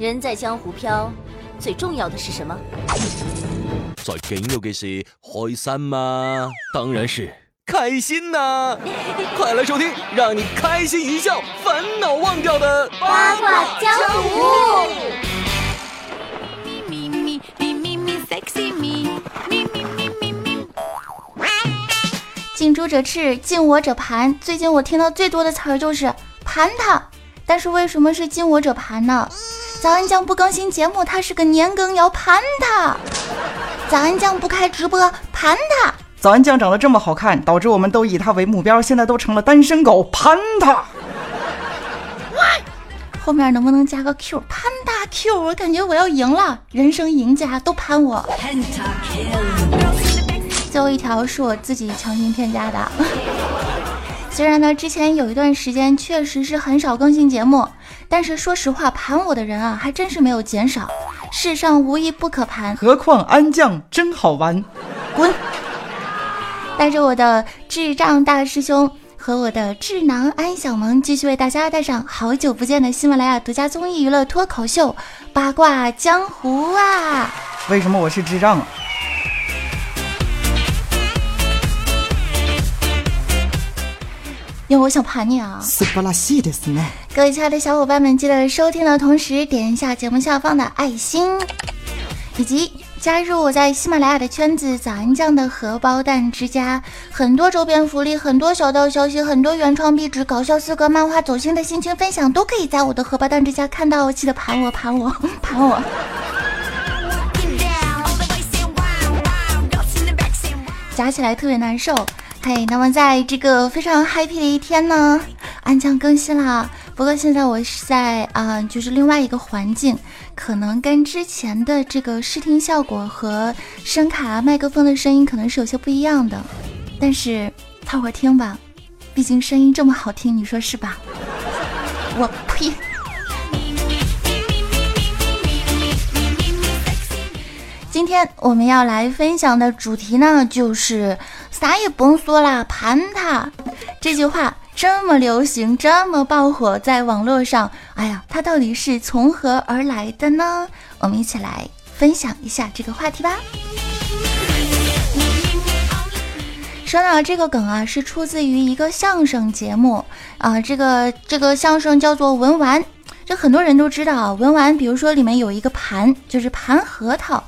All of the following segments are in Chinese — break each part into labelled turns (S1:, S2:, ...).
S1: 人在江湖飘，最重要的是什么？
S2: 最紧要的是开心吗？当然是开心呐！快来收听，让你开心一笑，烦恼忘掉的
S1: 八卦江湖。
S3: 近朱者赤，近我者盘。最近我听到最多的词儿就是盘他，但是为什么是近我者盘呢？早安酱不更新节目，他是个年羹，尧盘他。早安酱不开直播，盘他。
S4: 早安酱长得这么好看，导致我们都以他为目标，现在都成了单身狗，盘他。
S3: 后面能不能加个 Q？潘大 Q，我感觉我要赢了，人生赢家都盘我。最后一条是我自己强行添加的。虽然呢，之前有一段时间确实是很少更新节目，但是说实话，盘我的人啊，还真是没有减少。世上无一不可盘，
S4: 何况安酱真好玩，
S3: 滚！带着我的智障大师兄和我的智囊安小萌，继续为大家带上好久不见的喜马拉雅独家综艺娱乐脱口秀《八卦江湖》啊！
S4: 为什么我是智障啊？
S3: 因为我想盘你啊！
S4: 斯巴拉西的斯呢？
S3: 各位亲爱的小伙伴们，记得收听的同时点一下节目下方的爱心，以及加入我在喜马拉雅的圈子“早安酱的荷包蛋之家”，很多周边福利，很多小道消息，很多原创壁纸、搞笑四格漫画、走心的心情分享，都可以在我的荷包蛋之家看到。记得盘我，盘我，盘我！夹起来特别难受。嘿，那么在这个非常 happy 的一天呢，安酱更新了。不过现在我是在啊，就是另外一个环境，可能跟之前的这个视听效果和声卡麦克风的声音可能是有些不一样的。但是凑合听吧，毕竟声音这么好听，你说是吧？我呸！今天我们要来分享的主题呢，就是啥也甭说啦，盘他这句话这么流行，这么爆火，在网络上，哎呀，它到底是从何而来的呢？我们一起来分享一下这个话题吧。说到这个梗啊，是出自于一个相声节目啊，这个这个相声叫做文玩，这很多人都知道文玩，比如说里面有一个盘，就是盘核桃，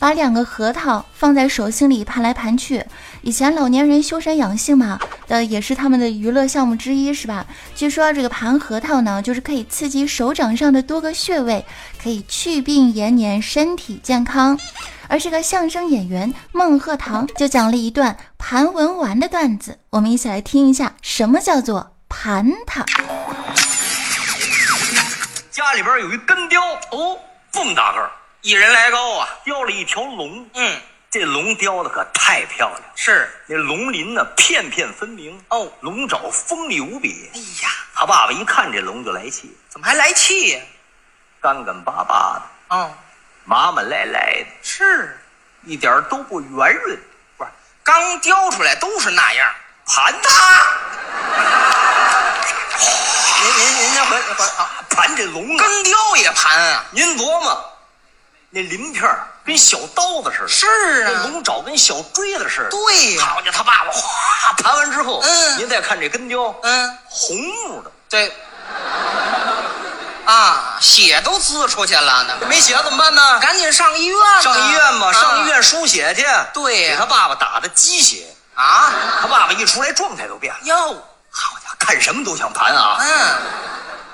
S3: 把两个核桃放在手心里盘来盘去。以前老年人修身养性嘛，的也是他们的娱乐项目之一，是吧？据说这个盘核桃呢，就是可以刺激手掌上的多个穴位，可以祛病延年，身体健康。而这个相声演员孟鹤堂就讲了一段盘文玩的段子，我们一起来听一下，什么叫做盘它？
S5: 家里边有一根雕哦，这么大个儿，
S6: 一人来高啊！
S5: 雕了一条龙。
S6: 嗯，
S5: 这龙雕的可太漂亮，
S6: 是
S5: 那龙鳞呢片片分明
S6: 哦，
S5: 龙爪锋利无比。
S6: 哎呀，
S5: 他爸爸一看这龙就来气，
S6: 怎么还来气呀？
S5: 干干巴巴的，
S6: 哦，
S5: 麻麻赖赖的，
S6: 是，
S5: 一点儿都不圆润。
S6: 不是刚雕出来都是那样，盘它。您您您先回回啊，
S5: 盘这龙啊，
S6: 根雕也盘啊？
S5: 您琢磨，那鳞片儿跟小刀子似的，
S6: 是啊，
S5: 那龙爪跟小锥子似的。
S6: 对呀、
S5: 好家伙，他爸爸哗盘完之后，
S6: 嗯
S5: 您再看这根雕，
S6: 嗯，
S5: 红木的，
S6: 对，啊，血都滋出去了呢，
S5: 没血怎么办呢？
S6: 赶紧上医院吧，
S5: 上医院吧，
S6: 啊
S5: 上医院输血去。
S6: 对呀
S5: 给他爸爸打的鸡血，
S6: 啊，
S5: 他爸爸一出来状态都变了。
S6: 哟，
S5: 好家伙，看什么都想盘啊！
S6: 嗯，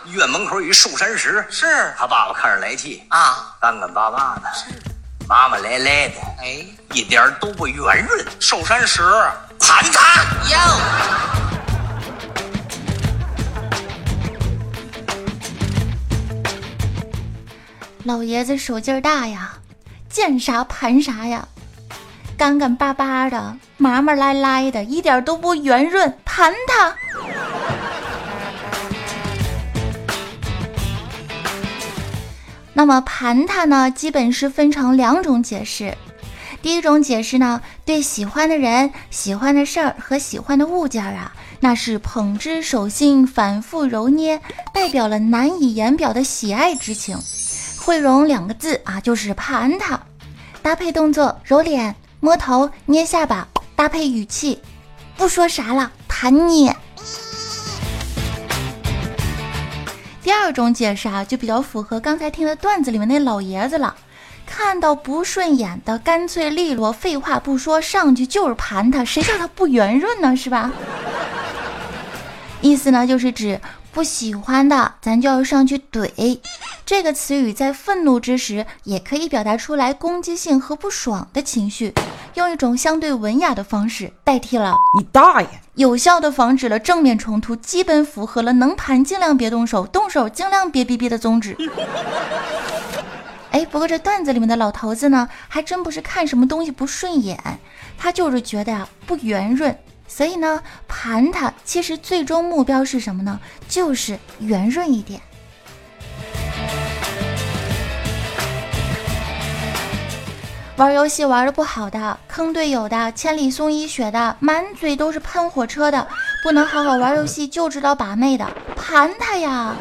S5: 医院门口有一寿山石，
S6: 是
S5: 他爸爸看着来气，
S6: 啊，
S5: 干干巴巴的，麻麻赖赖的，
S6: 哎，
S5: 一点儿都不圆润。
S6: 寿山石，
S5: 盘他！
S6: 哟，
S3: 老爷子手劲儿大呀，见啥盘啥呀，干干巴巴的，麻麻赖赖的，一点都不圆润，盘它。那么盘它呢，基本是分成两种解释。第一种解释呢，对喜欢的人、喜欢的事儿和喜欢的物件儿啊，那是捧之手心，反复揉捏，代表了难以言表的喜爱之情。会揉两个字啊，就是盘它。搭配动作，揉脸、摸头、捏下巴，搭配语气，不说啥了，盘你。第二种解释啊，就比较符合刚才听的段子里面那老爷子了。看到不顺眼的，干脆利落，废话不说，上去就是盘他，谁叫他不圆润呢？是吧？意思呢，就是指不喜欢的，咱就要上去怼。这个词语在愤怒之时，也可以表达出来攻击性和不爽的情绪，用一种相对文雅的方式代替了
S4: 你大爷！
S3: 有效的防止了正面冲突，基本符合了能盘尽量别动手，动手尽量别逼逼的宗旨。哎，不过这段子里面的老头子呢，还真不是看什么东西不顺眼，他就是觉得呀不圆润，所以呢盘他，其实最终目标是什么呢？就是圆润一点。玩游戏玩的不好的，坑队友的，千里送一血的，满嘴都是喷火车的，不能好好玩游戏就知道把妹的，盘他呀！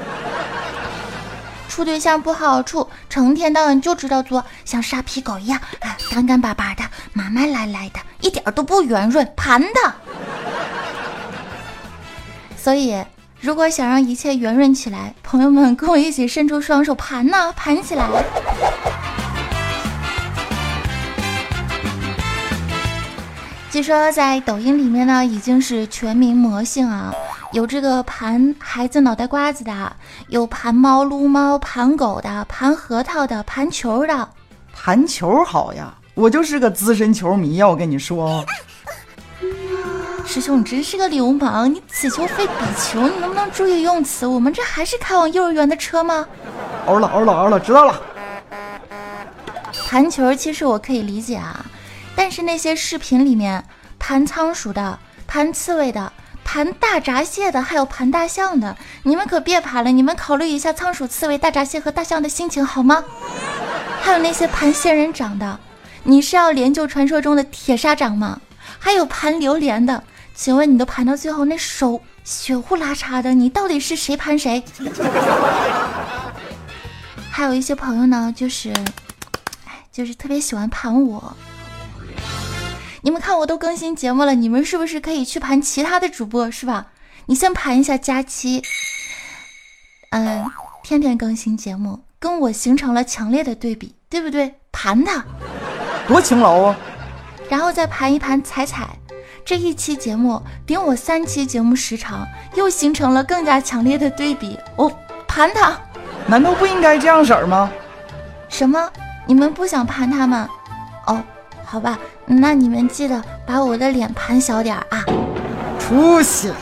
S3: 处对象不好处，成天到晚就知道做像沙皮狗一样啊，干干巴巴的，慢慢来来的，一点都不圆润，盘他。所以，如果想让一切圆润起来，朋友们跟我一起伸出双手盘呐，盘起来。据说在抖音里面呢，已经是全民魔性啊，有这个盘孩子脑袋瓜子的，有盘猫撸猫、盘狗的、盘核桃的、盘球的。
S4: 盘球好呀，我就是个资深球迷呀，我跟你说。
S3: 师兄，你真是个流氓！你此球非彼球，你能不能注意用词？我们这还是开往幼儿园的车吗？
S4: 哦了，哦了，哦了，知道了。
S3: 盘球其实我可以理解啊。但是那些视频里面盘仓鼠的、盘刺猬的、盘大闸蟹的，还有盘大象的，你们可别盘了！你们考虑一下仓鼠、刺猬、大闸蟹和大象的心情好吗？还有那些盘仙人掌的，你是要练就传说中的铁砂掌吗？还有盘榴莲的，请问你都盘到最后那手血呼啦嚓的，你到底是谁盘谁？还有一些朋友呢，就是，哎，就是特别喜欢盘我。你们看，我都更新节目了，你们是不是可以去盘其他的主播，是吧？你先盘一下佳期，嗯，天天更新节目，跟我形成了强烈的对比，对不对？盘他，
S4: 多勤劳啊！
S3: 然后再盘一盘彩彩，这一期节目顶我三期节目时长，又形成了更加强烈的对比。我盘他，
S4: 难道不应该这样式儿吗？
S3: 什么？你们不想盘他吗？哦。好吧，那你们记得把我的脸盘小点啊！
S4: 出息了！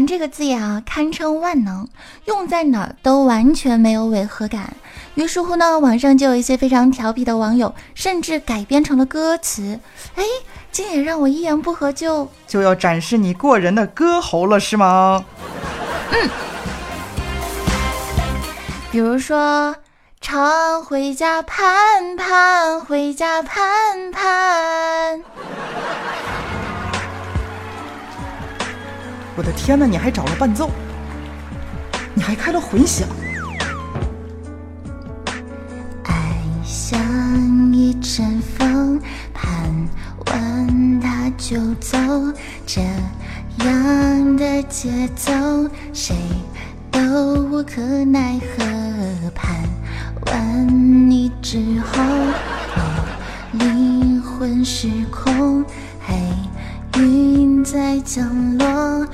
S3: 盘这个字呀，堪称万能，用在哪儿都完全没有违和感。于是乎呢，网上就有一些非常调皮的网友，甚至改编成了歌词。哎，竟也让我一言不合就
S4: 就要展示你过人的歌喉了，是吗？
S3: 嗯。比如说，常回家盼盼，回家盘盘。
S4: 我的天哪，你还找了伴奏，你还开了混响。
S3: 爱像一阵风，盘完它就走，这样的节奏，谁都无可奈何。盘完你之后，我灵魂失控，黑云在降落，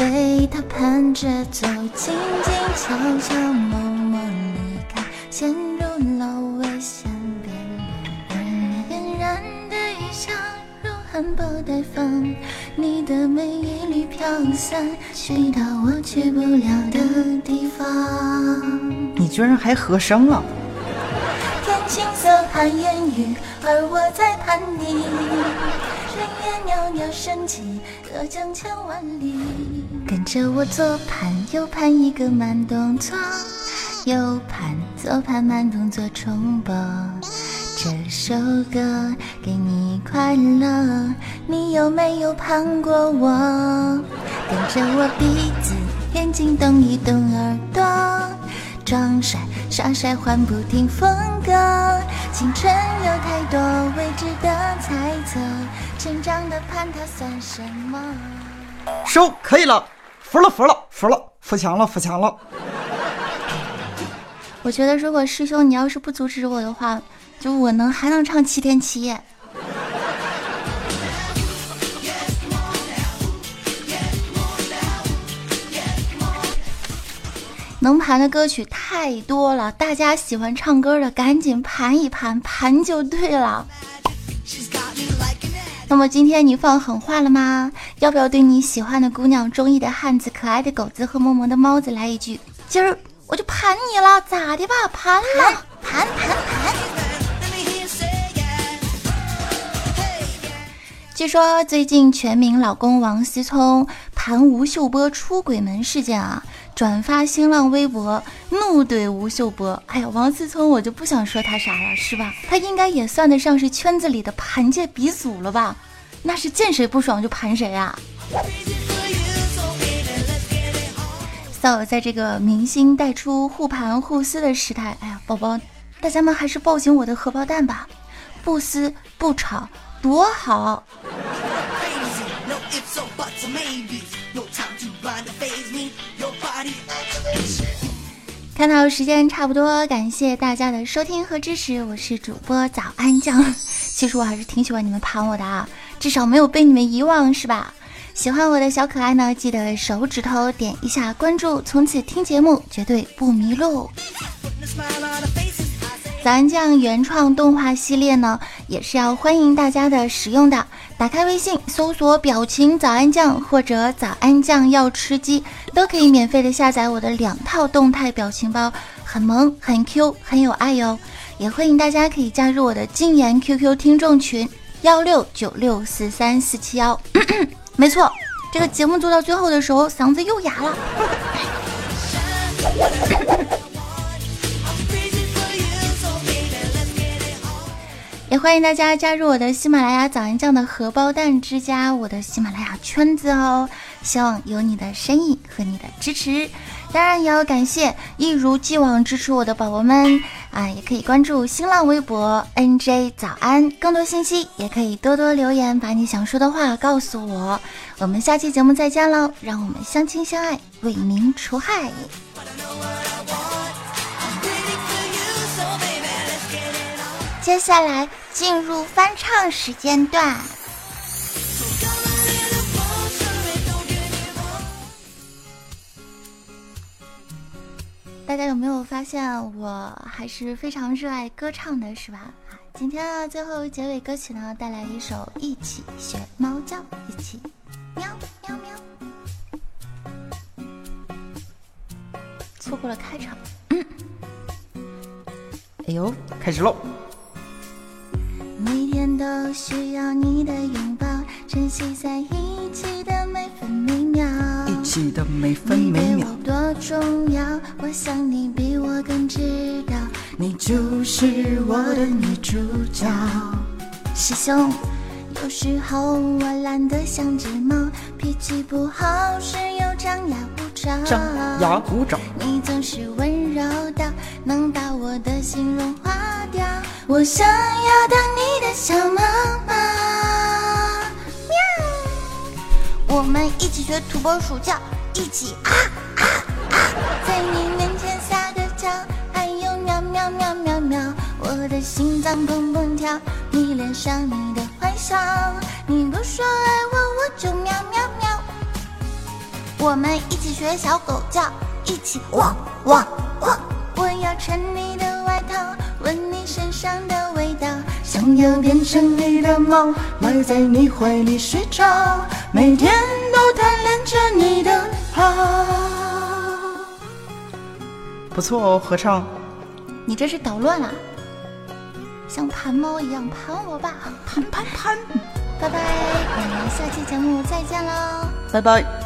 S3: 被他盘着走，静静悄悄默默离开，陷入了。斑驳的香如含苞待放，你的美一缕飘散，去到我去不了的地方。
S4: 你居然还和声了！
S3: 天青色盼烟雨，而我在盼你。炊烟袅袅升起，隔江千万里。跟着我左盼右盼一个慢动作，右盼左盼慢动作重播。这首歌给你快乐，你有没有盼过我？跟着我鼻子眼睛动一动耳朵，装帅耍帅换不停风格。青春有太多未知的猜测，成长的盼它算什么？
S4: 收可以了，服了服了服了，扶墙了扶墙了。
S3: 我觉得如果师兄你要是不阻止我的话，就我能还能唱七天七夜。能盘的歌曲太多了，大家喜欢唱歌的赶紧盘一盘，盘就对了。那么今天你放狠话了吗？要不要对你喜欢的姑娘、中意的汉子、可爱的狗子和萌萌的猫子来一句？今儿我就盘你了，咋的吧？盘了，盘盘盘。据说最近全民老公王思聪盘吴秀波出轨门事件啊，转发新浪微博怒怼吴秀波。哎呀，王思聪我就不想说他啥了，是吧？他应该也算得上是圈子里的盘界鼻祖了吧？那是见谁不爽就盘谁啊！so 在这个明星带出互盘互撕的时代，哎呀，宝宝，大家们还是抱紧我的荷包蛋吧，不撕不吵。多好！看到时间差不多，感谢大家的收听和支持，我是主播早安酱。其实我还是挺喜欢你们盘我的啊，至少没有被你们遗忘，是吧？喜欢我的小可爱呢，记得手指头点一下关注，从此听节目绝对不迷路。早安酱原创动画系列呢，也是要欢迎大家的使用的。打开微信，搜索“表情早安酱”或者“早安酱要吃鸡”，都可以免费的下载我的两套动态表情包，很萌、很 Q、很有爱哟。也欢迎大家可以加入我的禁言 QQ 听众群幺六九六四三四七幺。没错，这个节目做到最后的时候，嗓子又哑了。也欢迎大家加入我的喜马拉雅早安酱的荷包蛋之家，我的喜马拉雅圈子哦。希望有你的身影和你的支持，当然也要感谢一如既往支持我的宝宝们啊！也可以关注新浪微博 NJ 早安，更多信息也可以多多留言，把你想说的话告诉我。我们下期节目再见喽！让我们相亲相爱，为民除害。接下来进入翻唱时间段。大家有没有发现，我还是非常热爱歌唱的，是吧？今天的最后结尾歌曲呢，带来一首《一起学猫叫》，一起喵喵喵。错过了开场，嗯
S4: 哎呦，开始喽！
S3: 每天都需要你的拥抱，珍惜在一起的每分每秒。
S4: 一起的每分每秒。
S3: 你对我多重要，我想你比我更知道。
S4: 你就是我的女主角。
S3: 师兄，有时候我懒得像只猫，脾气不好时又张牙舞爪。
S4: 张牙舞爪。
S3: 你总是温柔到能把我的心融化掉。我想要当你的小妈妈，喵！我们一起学土拨鼠叫，一起啊啊啊，在你面前撒个娇，还有喵喵喵喵喵，我的心脏砰砰跳，迷恋上你的坏笑，你不说爱我，我就喵喵喵。我们一起学小狗叫，一起汪汪汪，我要穿你的外套。身上的味道，
S4: 想要变成你的猫，赖在你怀里睡着，每天都贪恋着你的好。不错哦，合唱。
S3: 你这是捣乱啊！像盘猫一样盘我吧，
S4: 盘盘盘。
S3: 拜拜，我们下期节目再见喽，
S4: 拜拜。